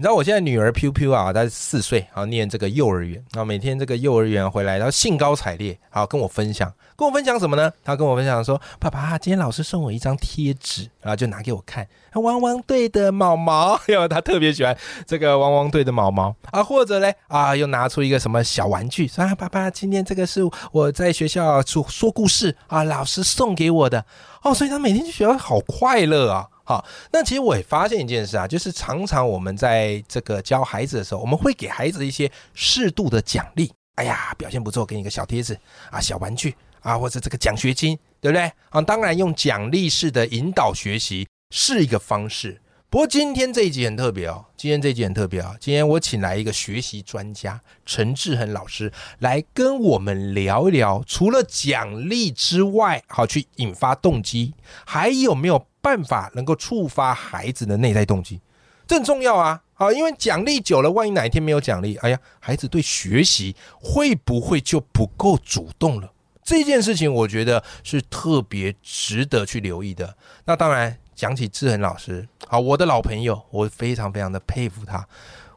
你知道我现在女儿 Q Q 啊，她四岁，然后念这个幼儿园，然后每天这个幼儿园回来，然后兴高采烈，好跟我分享，跟我分享什么呢？她跟我分享说，爸爸，今天老师送我一张贴纸，然后就拿给我看，汪汪队的毛毛，因为她特别喜欢这个汪汪队的毛毛。啊，或者嘞啊，又拿出一个什么小玩具，说啊，爸爸，今天这个是我在学校说说故事啊，老师送给我的。哦，所以她每天去学校好快乐啊。好，那其实我也发现一件事啊，就是常常我们在这个教孩子的时候，我们会给孩子一些适度的奖励。哎呀，表现不错，给你个小贴子啊，小玩具啊，或者这个奖学金，对不对？啊，当然用奖励式的引导学习是一个方式。不过今天这一集很特别哦，今天这一集很特别啊，今天我请来一个学习专家陈志恒老师来跟我们聊一聊，除了奖励之外，好去引发动机，还有没有办法能够触发孩子的内在动机？这很重要啊！好，因为奖励久了，万一哪一天没有奖励，哎呀，孩子对学习会不会就不够主动了？这件事情我觉得是特别值得去留意的。那当然。讲起志恒老师，好，我的老朋友，我非常非常的佩服他。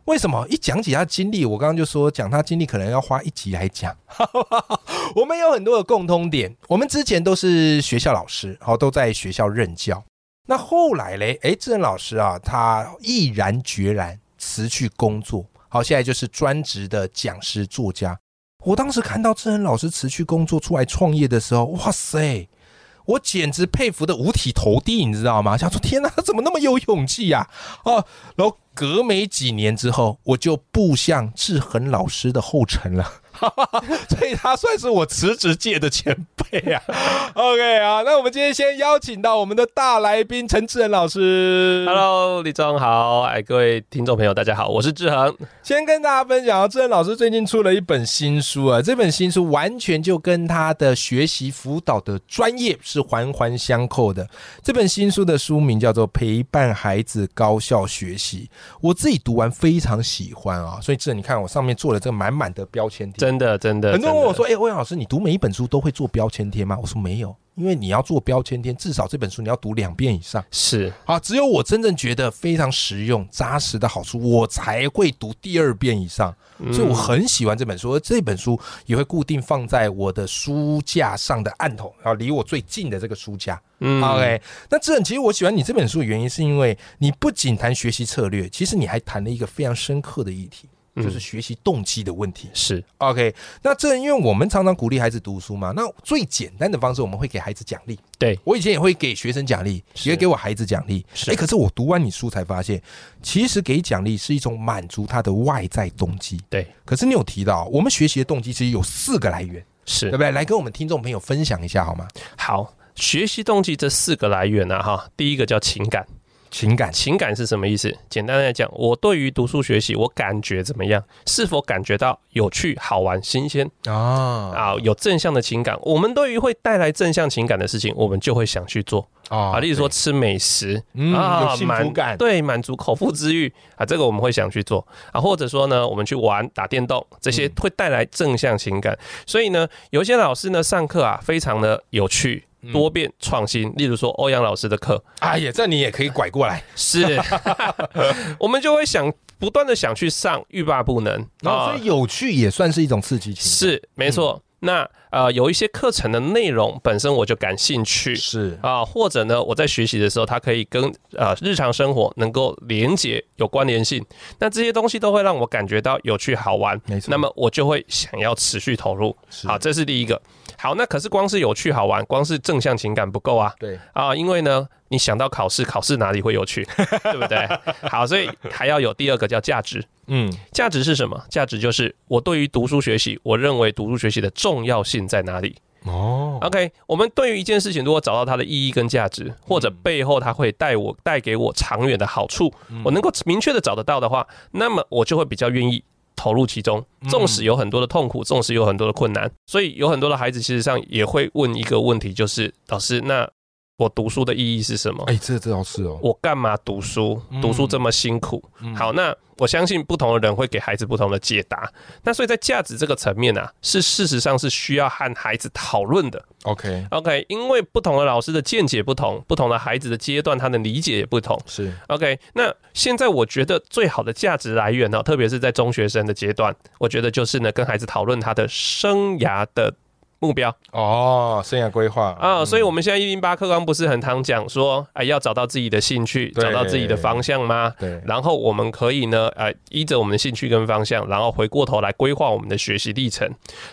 为什么？一讲起他经历，我刚刚就说讲他经历可能要花一集来讲。我们有很多的共通点，我们之前都是学校老师，好，都在学校任教。那后来嘞，哎，志恒老师啊，他毅然决然辞去工作，好，现在就是专职的讲师作家。我当时看到志恒老师辞去工作出来创业的时候，哇塞！我简直佩服的五体投地，你知道吗？想说天哪，他怎么那么有勇气呀？哦，然后隔没几年之后，我就步向志恒老师的后尘了。所以他算是我辞职界的前辈啊。OK 啊，那我们今天先邀请到我们的大来宾陈志恒老师。Hello，李总好，哎，各位听众朋友，大家好，我是志恒。先跟大家分享，志恒老师最近出了一本新书啊，这本新书完全就跟他的学习辅导的专业是环环相扣的。这本新书的书名叫做《陪伴孩子高效学习》，我自己读完非常喜欢啊，所以志恒，你看我上面做了这个满满的标签真的，真的，很多人问我说：“哎，欧阳老师，你读每一本书都会做标签贴吗？”我说：“没有，因为你要做标签贴，至少这本书你要读两遍以上。是好，只有我真正觉得非常实用、扎实的好书，我才会读第二遍以上。所以我很喜欢这本书，而这本书也会固定放在我的书架上的案头，然后离我最近的这个书架。嗯 OK，那这其实我喜欢你这本书的原因，是因为你不仅谈学习策略，其实你还谈了一个非常深刻的议题。就是学习动机的问题是 OK，那这因为我们常常鼓励孩子读书嘛，那最简单的方式我们会给孩子奖励。对我以前也会给学生奖励，也给我孩子奖励。哎，可是我读完你书才发现，其实给奖励是一种满足他的外在动机。对，可是你有提到，我们学习的动机其实有四个来源，是对不对？来跟我们听众朋友分享一下好吗？好，学习动机这四个来源呢，哈，第一个叫情感。情感，情感是什么意思？简单来讲，我对于读书学习，我感觉怎么样？是否感觉到有趣、好玩、新鲜啊？啊，有正向的情感。我们对于会带来正向情感的事情，我们就会想去做啊。例如说吃美食啊，有幸福感，对，满足口腹之欲啊，这个我们会想去做啊。或者说呢，我们去玩打电动，这些会带来正向情感。所以呢，有些老师呢上课啊，非常的有趣。多变创新，例如说欧阳老师的课，哎呀，这你也可以拐过来，是，我们就会想不断的想去上，欲罢不能。啊，所以有趣也算是一种刺激，是没错。那呃，有一些课程的内容本身我就感兴趣，是。啊，或者呢，我在学习的时候，它可以跟呃日常生活能够连接有关联性，那这些东西都会让我感觉到有趣好玩，没错，那么我就会想要持续投入，好，这是第一个。好，那可是光是有趣好玩，光是正向情感不够啊。对啊，因为呢，你想到考试，考试哪里会有趣，对不对？好，所以还要有第二个叫价值。嗯，价值是什么？价值就是我对于读书学习，我认为读书学习的重要性在哪里？哦，OK，我们对于一件事情，如果找到它的意义跟价值，或者背后它会带我带给我长远的好处，我能够明确的找得到的话，那么我就会比较愿意。投入其中，纵使有很多的痛苦，纵使有很多的困难，所以有很多的孩子其实上也会问一个问题，就是老师那。我读书的意义是什么？哎，这这倒是哦。我干嘛读书？读书这么辛苦。好，那我相信不同的人会给孩子不同的解答。那所以在价值这个层面啊，是事实上是需要和孩子讨论的。OK OK，因为不同的老师的见解不同，不同的孩子的阶段，他的理解也不同。是 OK。那现在我觉得最好的价值来源呢，特别是在中学生的阶段，我觉得就是呢，跟孩子讨论他的生涯的。目标哦，生涯规划啊，所以我们现在一零八课纲不是很常讲说，哎，要找到自己的兴趣，找到自己的方向吗？对。然后我们可以呢，呃，依着我们的兴趣跟方向，然后回过头来规划我们的学习历程。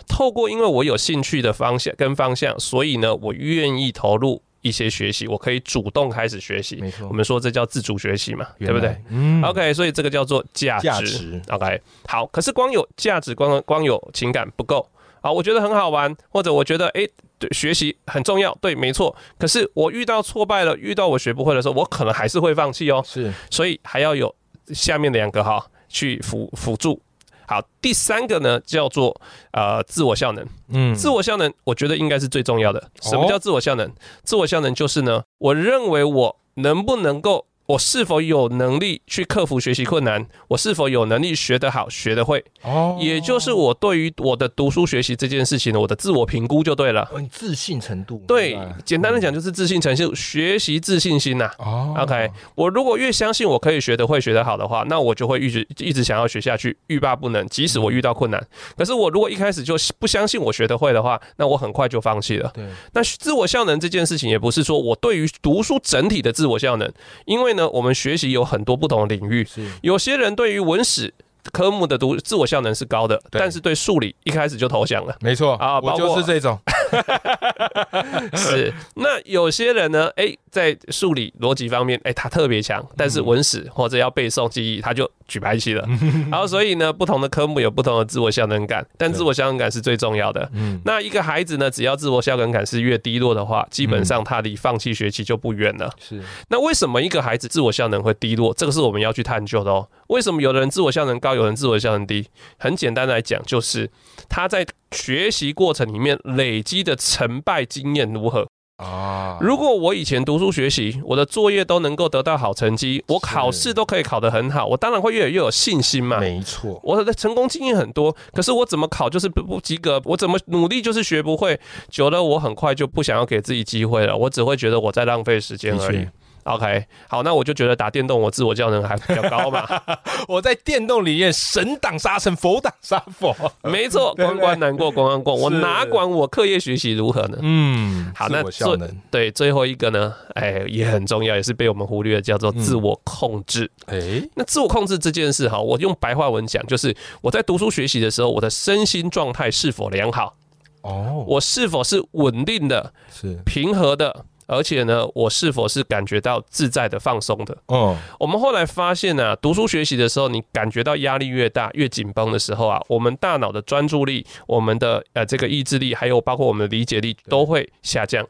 透过因为我有兴趣的方向跟方向，所以呢，我愿意投入一些学习，我可以主动开始学习。没错，我们说这叫自主学习嘛，对不对？嗯。OK，所以这个叫做价值。OK，好。可是光有价值，光光有情感不够。啊，我觉得很好玩，或者我觉得哎，对，学习很重要，对，没错。可是我遇到挫败了，遇到我学不会的时候，我可能还是会放弃哦。是，所以还要有下面两个哈去辅辅助。好，第三个呢叫做呃自我效能。嗯，自我效能，我觉得应该是最重要的。什么叫自我效能？自我效能就是呢，我认为我能不能够。我是否有能力去克服学习困难？我是否有能力学得好、学得会？哦，也就是我对于我的读书学习这件事情呢，我的自我评估就对了。自信程度，对，简单的讲就是自信程度，学习自信心呐。哦，OK，我如果越相信我可以学得会、学得好的话，那我就会一直一直想要学下去，欲罢不能。即使我遇到困难，可是我如果一开始就不相信我学得会的话，那我很快就放弃了。对，那自我效能这件事情也不是说我对于读书整体的自我效能，因为呢。我们学习有很多不同的领域，有些人对于文史科目的读自我效能是高的，但是对数理一开始就投降了。没错啊，我就是这种。是，那有些人呢？哎，在数理逻辑方面，哎，他特别强，但是文史或者要背诵记忆，他就举白旗了。然后，所以呢，不同的科目有不同的自我效能感，但自我效能感是最重要的。嗯，那一个孩子呢，只要自我效能感是越低落的话，基本上他离放弃学习就不远了。是，那为什么一个孩子自我效能会低落？这个是我们要去探究的哦。为什么有的人自我效能高，有人自我效能低？很简单来讲，就是他在学习过程里面累积的成败经验如何啊？如果我以前读书学习，我的作业都能够得到好成绩，我考试都可以考得很好，我当然会越来越有信心嘛。没错，我的成功经验很多，可是我怎么考就是不不及格，我怎么努力就是学不会，久了我很快就不想要给自己机会了，我只会觉得我在浪费时间而已。OK，好，那我就觉得打电动，我自我效能还 比较高嘛。我在电动里面神挡杀神，佛挡杀佛。没错，关关难过关关过，我哪管我课业学习如何呢？嗯，好，那最对最后一个呢，哎，也很重要，也是被我们忽略的，叫做自我控制。哎，那自我控制这件事哈，我用白话文讲，就是我在读书学习的时候，我的身心状态是否良好？哦，我是否是稳定的？是平和的？而且呢，我是否是感觉到自在的、放松的？哦，我们后来发现呢，读书学习的时候，你感觉到压力越大、越紧绷的时候啊，我们大脑的专注力、我们的呃这个意志力，还有包括我们的理解力都会下降。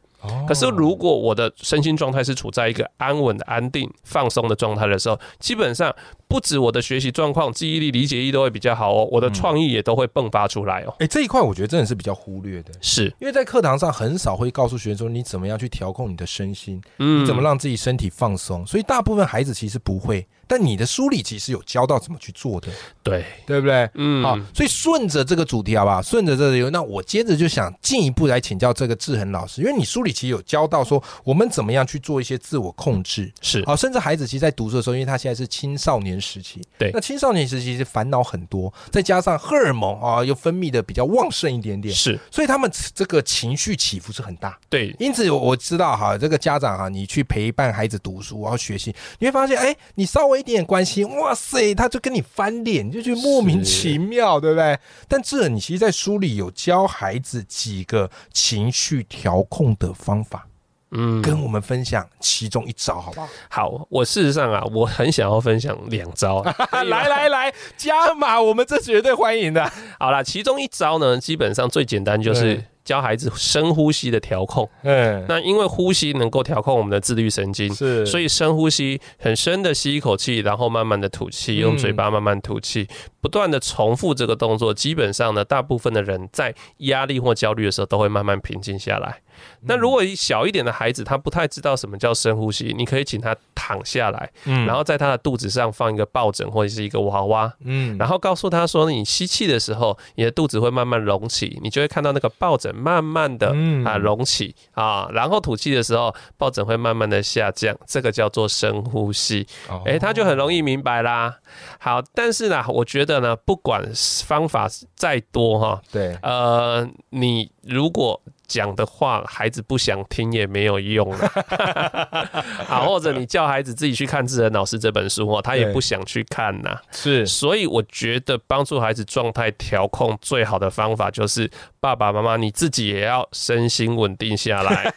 可是，如果我的身心状态是处在一个安稳的、安定、放松的状态的时候，基本上不止我的学习状况、记忆力、理解力都会比较好哦，我的创意也都会迸发出来哦。哎，这一块我觉得真的是比较忽略的，是。因为在课堂上很少会告诉学生说你怎么样去调控你的身心，嗯，你怎么让自己身体放松，所以大部分孩子其实不会。但你的书里其实有教到怎么去做的，对。对不对？嗯，好，所以顺着这个主题好不好？顺着这个，那我接着就想进一步来请教这个志恒老师，因为你书里其实有教到说我们怎么样去做一些自我控制，是。好，甚至孩子其实，在读书的时候，因为他现在是青少年时期，对，那青少年时期是烦恼很多，再加上荷尔蒙啊又分泌的比较旺盛一点点，是，所以他们这个情绪起伏是很大，对，因此我知道哈，这个家长哈，你去陪伴孩子读书然后学习，你会发现，哎，你稍微一点关心。哇塞，他就跟你翻脸，就觉得莫名其妙，对不对？但这你其实，在书里有教孩子几个情绪调控的方法，嗯，跟我们分享其中一招，好不好？好，我事实上啊，我很想要分享两招，来来来，加码，我们这绝对欢迎的。好啦，其中一招呢，基本上最简单就是。教孩子深呼吸的调控。嗯，那因为呼吸能够调控我们的自律神经，是，所以深呼吸，很深的吸一口气，然后慢慢的吐气，用嘴巴慢慢吐气，不断的重复这个动作，基本上呢，大部分的人在压力或焦虑的时候都会慢慢平静下来。那如果小一点的孩子，他不太知道什么叫深呼吸，你可以请他躺下来，嗯，然后在他的肚子上放一个抱枕或者是一个娃娃，嗯，然后告诉他说，你吸气的时候，你的肚子会慢慢隆起，你就会看到那个抱枕慢慢的啊隆起啊，然后吐气的时候，抱枕会慢慢的下降，这个叫做深呼吸，哎，他就很容易明白啦。好，但是呢，我觉得呢，不管方法再多哈，对，呃，你如果。讲的话，孩子不想听也没有用了。啊，或者你叫孩子自己去看《智能老师》这本书哦，他也不想去看呐。是，所以我觉得帮助孩子状态调控最好的方法就是爸爸妈妈你自己也要身心稳定下来。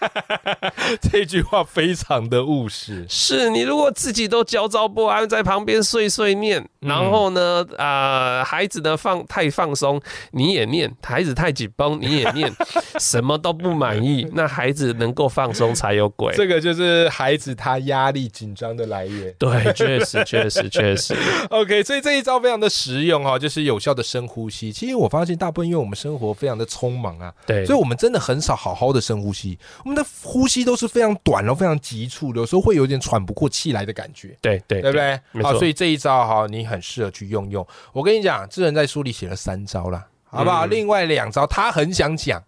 这句话非常的务实。是你如果自己都焦躁不安，在旁边碎碎念，然后呢，啊，孩子呢放太放松，你也念；孩子太紧绷，你也念，什么？都不满意，那孩子能够放松才有鬼。这个就是孩子他压力紧张的来源。对，确实，确实，确实。OK，所以这一招非常的实用哈，就是有效的深呼吸。其实我发现大部分因为我们生活非常的匆忙啊，对，所以我们真的很少好好的深呼吸。我们的呼吸都是非常短，然后非常急促，有时候会有点喘不过气来的感觉。对对，对不对？好，所以这一招哈，你很适合去用用。我跟你讲，智仁在书里写了三招了，好不好？另外两招他很想讲。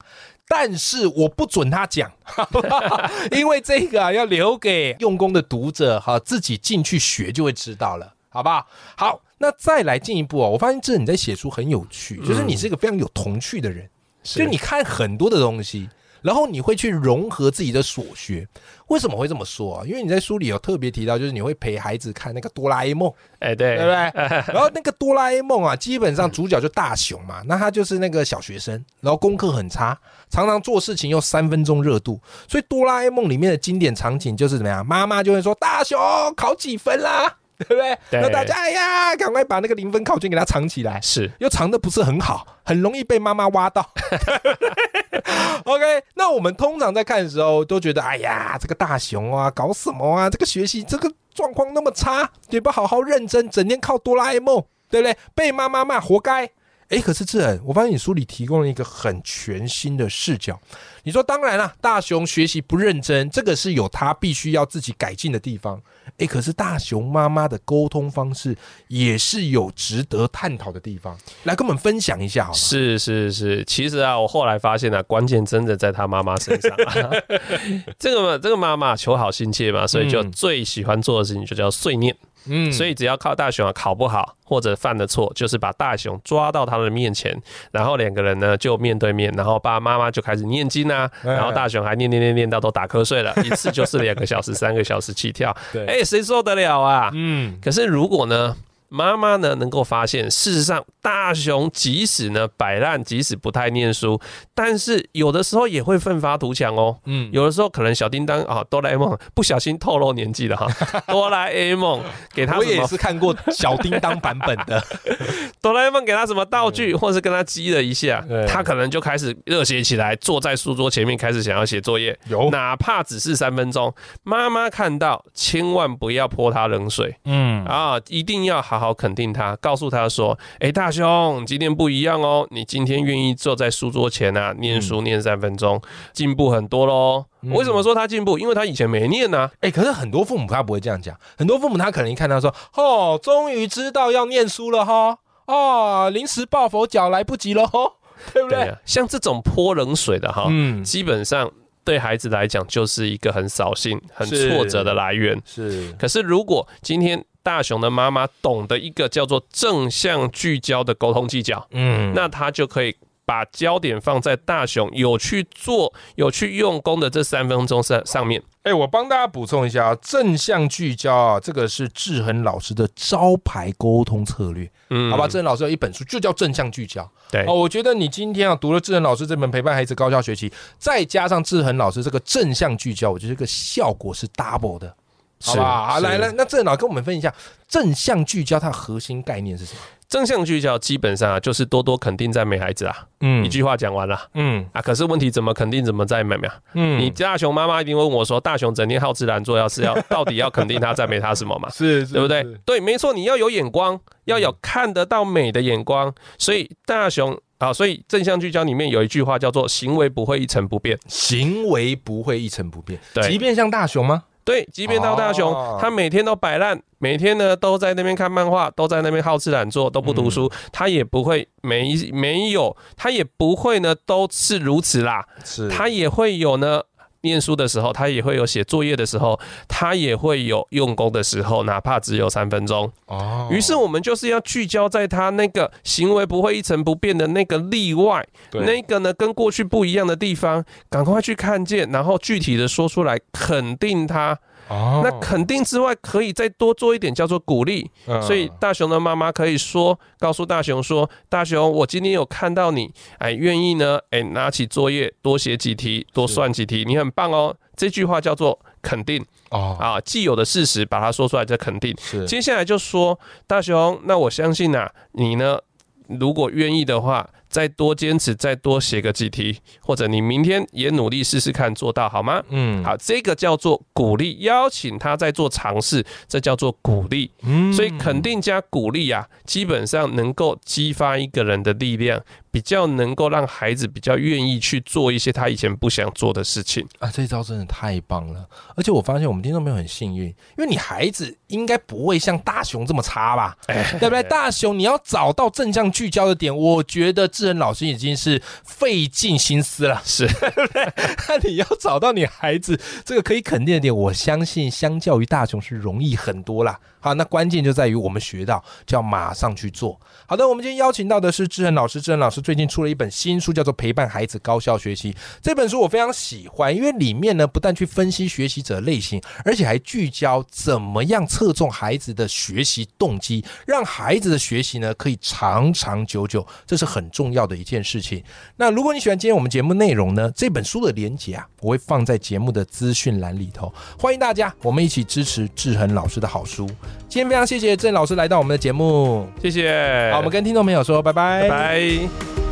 但是我不准他讲，因为这个啊要留给用功的读者哈，自己进去学就会知道了，好不好？好，那再来进一步哦，我发现这你在写书很有趣，就是你是一个非常有童趣的人，就你看很多的东西。然后你会去融合自己的所学，为什么会这么说啊？因为你在书里有特别提到，就是你会陪孩子看那个哆啦 A 梦，哎，对，对不对？然后那个哆啦 A 梦啊，基本上主角就大雄嘛，那他就是那个小学生，然后功课很差，常常做事情又三分钟热度，所以哆啦 A 梦里面的经典场景就是怎么样？妈妈就会说大雄考几分啦？对不对？那大家哎呀，赶快把那个零分考卷给他藏起来，是又藏的不是很好，很容易被妈妈挖到。OK，那我们通常在看的时候都觉得，哎呀，这个大熊啊，搞什么啊？这个学习这个状况那么差，也不好好认真，整天靠哆啦 A 梦，对不对？被妈妈骂，活该。哎，可是志恩，我发现你书里提供了一个很全新的视角。你说，当然了，大雄学习不认真，这个是有他必须要自己改进的地方。哎，可是大雄妈妈的沟通方式也是有值得探讨的地方，来跟我们分享一下好吗？是是是，其实啊，我后来发现啊，关键真的在他妈妈身上。这个这个妈妈求好心切嘛，所以就最喜欢做的事情就叫碎念。嗯，所以只要靠大雄啊考不好或者犯的错，就是把大雄抓到他的面前，然后两个人呢就面对面，然后爸爸妈妈就开始念经啊，然后大雄还念念念念到都打瞌睡了，一次就是两个小时、三个小时起跳，哎，谁受得了啊？嗯，可是如果呢？妈妈呢，能够发现，事实上，大雄即使呢摆烂，即使不太念书，但是有的时候也会奋发图强哦。嗯，有的时候可能小叮当啊，哆啦 A 梦不小心透露年纪了哈。哆啦 A 梦给他，我也是看过小叮当版本的。哆啦 A 梦给他什么道具，或是跟他激了一下，他可能就开始热血起来，坐在书桌前面开始想要写作业。有，哪怕只是三分钟，妈妈看到千万不要泼他冷水。嗯，啊，一定要好。好好肯定他，告诉他说：“哎，大兄，今天不一样哦，你今天愿意坐在书桌前啊，念书念三分钟，进步很多喽。为什么说他进步？因为他以前没念呢。哎，可是很多父母他不会这样讲，很多父母他可能一看他说：哦，终于知道要念书了哈，哦，临时抱佛脚来不及了哈，对不对？像这种泼冷水的哈，嗯，基本上对孩子来讲就是一个很扫兴、很挫折的来源。是，可是如果今天。大雄的妈妈懂得一个叫做正向聚焦的沟通技巧，嗯，那他就可以把焦点放在大雄有去做、有去用功的这三分钟上上面。哎，我帮大家补充一下啊，正向聚焦啊，这个是志恒老师的招牌沟通策略，嗯，好吧，志恒老师有一本书就叫正向聚焦，对。哦，我觉得你今天啊读了志恒老师这本陪伴孩子高效学习，再加上志恒老师这个正向聚焦，我觉得这个效果是 double 的。好吧？好，来来，那郑老跟我们分析一下正向聚焦它的核心概念是什么？正向聚焦基本上啊，就是多多肯定赞美孩子啊。嗯，一句话讲完了。嗯啊，可是问题怎么肯定怎么赞美啊？嗯，你大雄妈妈一定问我说，大雄整天好吃懒做，要是要到底要肯定他赞美他什么嘛？是，对不对？对，没错，你要有眼光，要有看得到美的眼光。所以大雄啊，所以正向聚焦里面有一句话叫做“行为不会一成不变”，行为不会一成不变。对，即便像大熊吗？对，即便到大雄，他每天都摆烂，每天呢都在那边看漫画，都在那边好吃懒做，都不读书，他也不会没没有，他也不会呢都是如此啦，是，他也会有呢。念书的时候，他也会有写作业的时候，他也会有用功的时候，哪怕只有三分钟。哦，于是我们就是要聚焦在他那个行为不会一成不变的那个例外，那个呢跟过去不一样的地方，赶快去看见，然后具体的说出来，肯定他。哦，那肯定之外，可以再多做一点，叫做鼓励。所以大雄的妈妈可以说，告诉大雄说：“大雄，我今天有看到你，哎，愿意呢，哎，拿起作业多写几题，多算几题，你很棒哦。”这句话叫做肯定。哦，啊，既有的事实把它说出来，叫肯定。是，接下来就说大雄，那我相信呐，你呢，如果愿意的话。再多坚持，再多写个几题，或者你明天也努力试试看，做到好吗？嗯，好，这个叫做鼓励，邀请他在做尝试，这叫做鼓励。嗯，所以肯定加鼓励啊，基本上能够激发一个人的力量。比较能够让孩子比较愿意去做一些他以前不想做的事情啊！这招真的太棒了，而且我发现我们听众朋友很幸运，因为你孩子应该不会像大雄这么差吧？对不对？大雄，你要找到正向聚焦的点，我觉得智仁老师已经是费尽心思了，是 对不对？那你要找到你孩子这个可以肯定的点，我相信相较于大雄是容易很多啦。好，那关键就在于我们学到就要马上去做。好的，我们今天邀请到的是志恒老师，志恒老师最近出了一本新书，叫做《陪伴孩子高效学习》。这本书我非常喜欢，因为里面呢不但去分析学习者类型，而且还聚焦怎么样侧重孩子的学习动机，让孩子的学习呢可以长长久久，这是很重要的一件事情。那如果你喜欢今天我们节目内容呢，这本书的连接啊，我会放在节目的资讯栏里头，欢迎大家，我们一起支持志恒老师的好书。今天非常谢谢郑老师来到我们的节目，谢谢。好，我们跟听众朋友说拜拜，拜拜。